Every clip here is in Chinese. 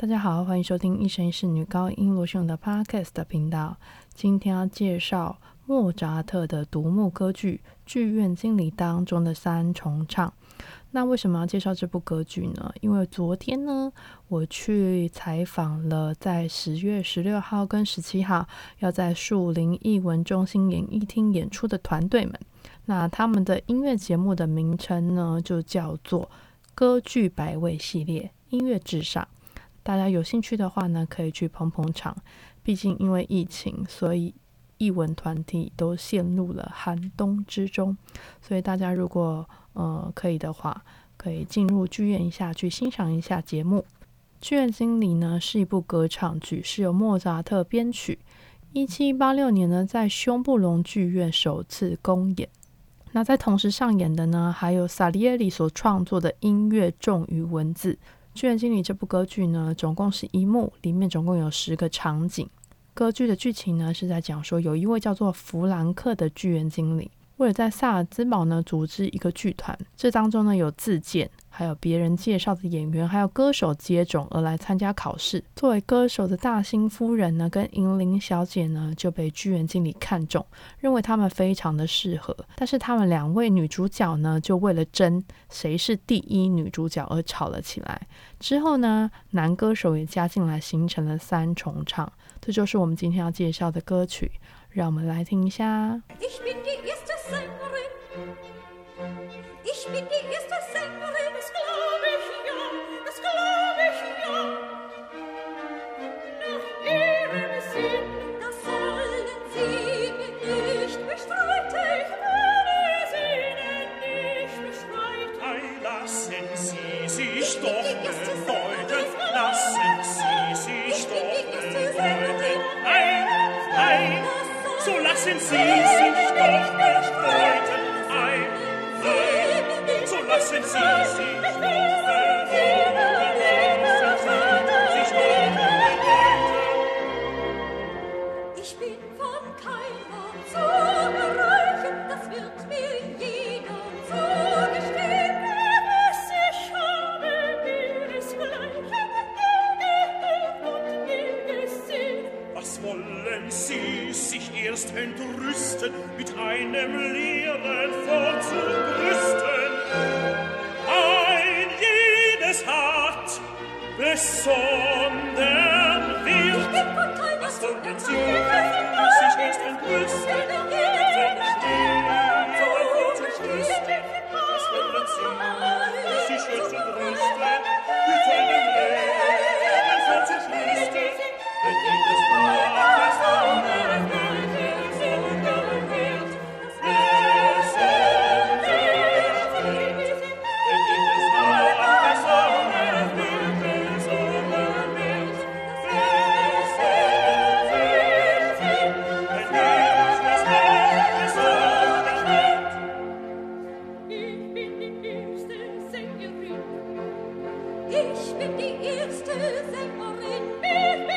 大家好，欢迎收听一生一世女高音罗秀的 Podcast 频道。今天要介绍莫扎特的独幕歌剧《剧院经理》当中的三重唱。那为什么要介绍这部歌剧呢？因为昨天呢，我去采访了在十月十六号跟十七号要在树林艺文中心演艺厅演出的团队们。那他们的音乐节目的名称呢，就叫做“歌剧百味系列音乐至上”。大家有兴趣的话呢，可以去捧捧场。毕竟因为疫情，所以艺文团体都陷入了寒冬之中。所以大家如果呃可以的话，可以进入剧院一下，去欣赏一下节目。剧院经理呢是一部歌唱剧，是由莫扎特编曲。一七八六年呢，在胸布隆剧院首次公演。那在同时上演的呢，还有萨利耶里所创作的音乐重于文字。《剧院经理》这部歌剧呢，总共是一幕，里面总共有十个场景。歌剧的剧情呢，是在讲说，有一位叫做弗兰克的剧院经理。为了在萨尔兹堡呢组织一个剧团，这当中呢有自荐，还有别人介绍的演员，还有歌手接踵而来参加考试。作为歌手的大兴夫人呢，跟银铃小姐呢就被剧院经理看中，认为他们非常的适合。但是他们两位女主角呢，就为了争谁是第一女主角而吵了起来。之后呢，男歌手也加进来，形成了三重唱。这就是我们今天要介绍的歌曲。让我们来听一下。sich doch bedeuten, lassen Sie sich doch bedeuten. Nein, nein, so lassen Sie sich doch bedeuten. Nein, nein, so lassen Sie sich doch bedeuten. Wollen Sie sich erst entrüsten, mit einem leeren vorzubrüsten? Ein jedes hat besonderen Wert. Was wollen Sie sich erst entrüsten, Ich bin die erste Sängerin,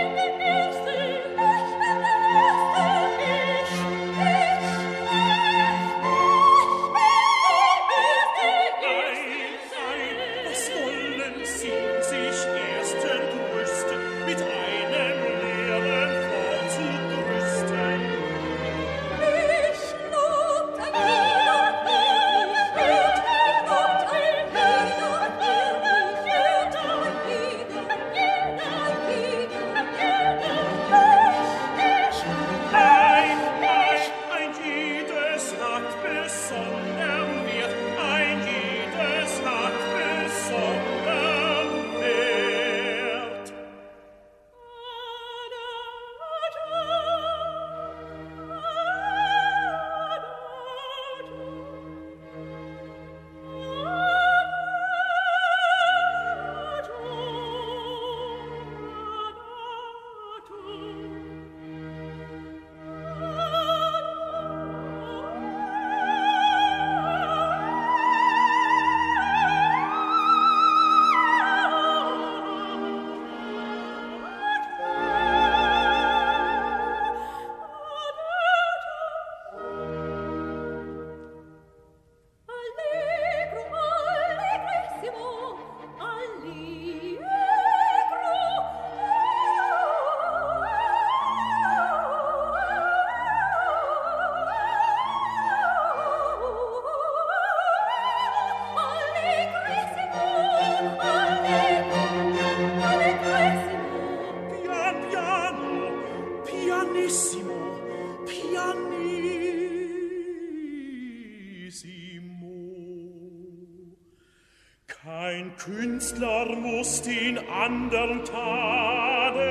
Muss den andern tadeln,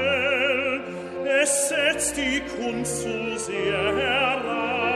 es setzt die Kunst zu sehr herab.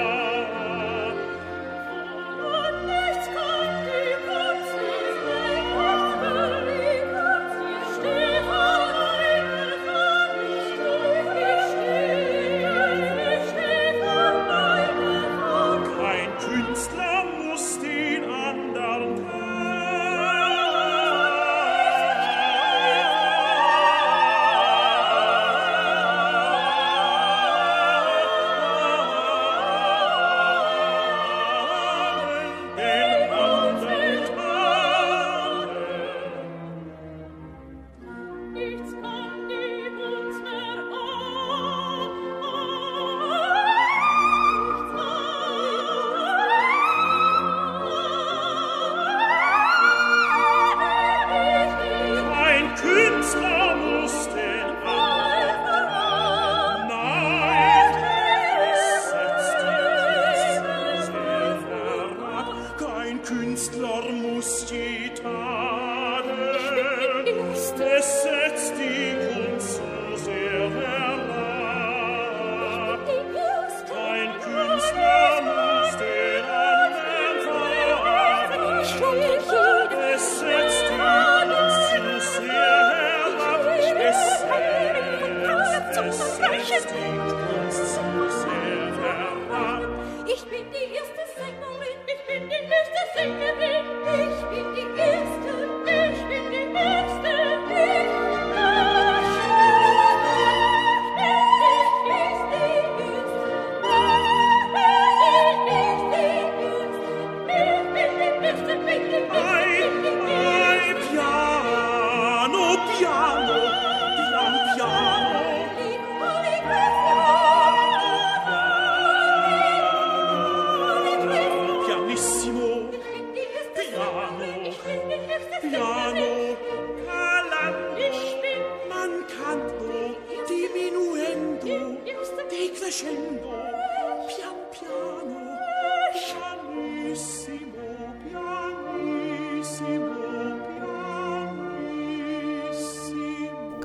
Ich bin die erste Sängerin, ich bin die beste Sängerin,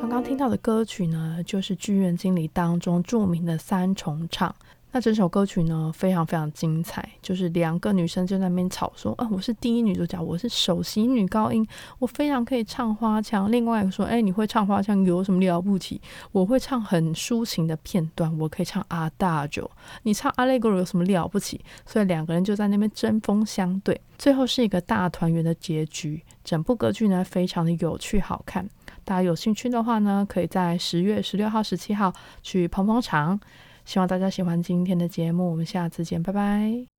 刚刚听到的歌曲呢，就是剧院经理当中著名的三重唱。那整首歌曲呢，非常非常精彩，就是两个女生就在那边吵说：“啊，我是第一女主角，我是首席女高音，我非常可以唱花腔。”另外一个说：“哎，你会唱花腔有什么了不起？我会唱很抒情的片段，我可以唱阿大九，你唱阿雷格有什么了不起？”所以两个人就在那边针锋相对，最后是一个大团圆的结局。整部歌剧呢，非常的有趣好看。大家有兴趣的话呢，可以在十月十六号、十七号去捧捧场。希望大家喜欢今天的节目，我们下次见，拜拜。